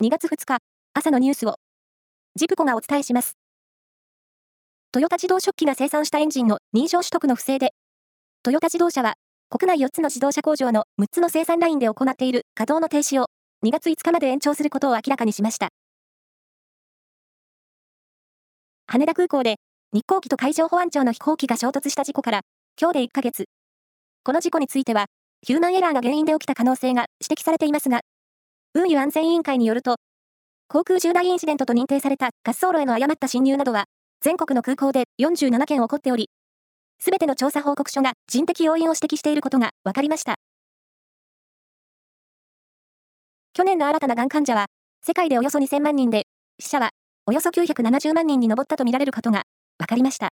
2月2日、朝のニュースを、ジプコがお伝えします。トヨタ自動食器が生産したエンジンの認証取得の不正で、トヨタ自動車は、国内4つの自動車工場の6つの生産ラインで行っている稼働の停止を2月5日まで延長することを明らかにしました。羽田空港で日航機と海上保安庁の飛行機が衝突した事故から今日で1ヶ月。この事故については、ヒューマンエラーが原因で起きた可能性が指摘されていますが、運輸安全委員会によると、航空重大インシデントと認定された滑走路への誤った侵入などは、全国の空港で47件起こっており、すべての調査報告書が人的要因を指摘していることが分かりました。去年の新たながん患者は、世界でおよそ2000万人で、死者はおよそ970万人に上ったとみられることが分かりました。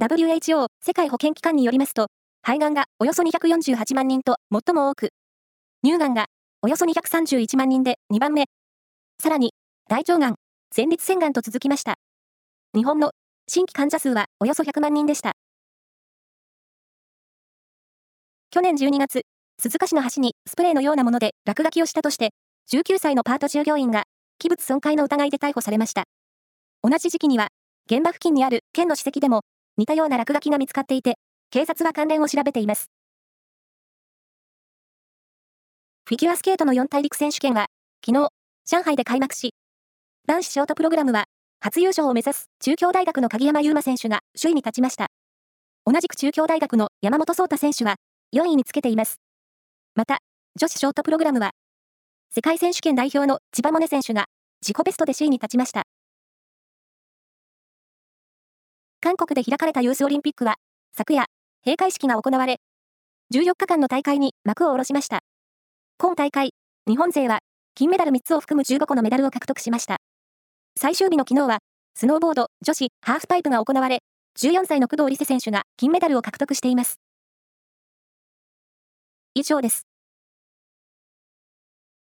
WHO 世界保健機関によりますと、肺がんがおよそ248万人と最も多く、乳がんがおよそ231万人で2番目。さらに、大腸がん、前立腺がんと続きました。日本の新規患者数はおよそ100万人でした。去年12月、鈴鹿市の橋にスプレーのようなもので落書きをしたとして、19歳のパート従業員が器物損壊の疑いで逮捕されました。同じ時期には、現場付近にある県の史跡でも似たような落書きが見つかっていて、警察は関連を調べています。フィギュアスケートの四大陸選手権は、昨日、上海で開幕し、男子ショートプログラムは、初優勝を目指す中京大学の鍵山優真選手が首位に立ちました。同じく中京大学の山本草太選手は4位につけています。また、女子ショートプログラムは、世界選手権代表の千葉萌音選手が自己ベストで首位に立ちました。韓国で開かれたユースオリンピックは、昨夜、閉会式が行われ、14日間の大会に幕を下ろしました。今大会、日本勢は金メダル3つを含む15個のメダルを獲得しました。最終日の昨日は、スノーボード女子ハーフパイプが行われ、14歳の工藤理瀬選手が金メダルを獲得しています。以上です。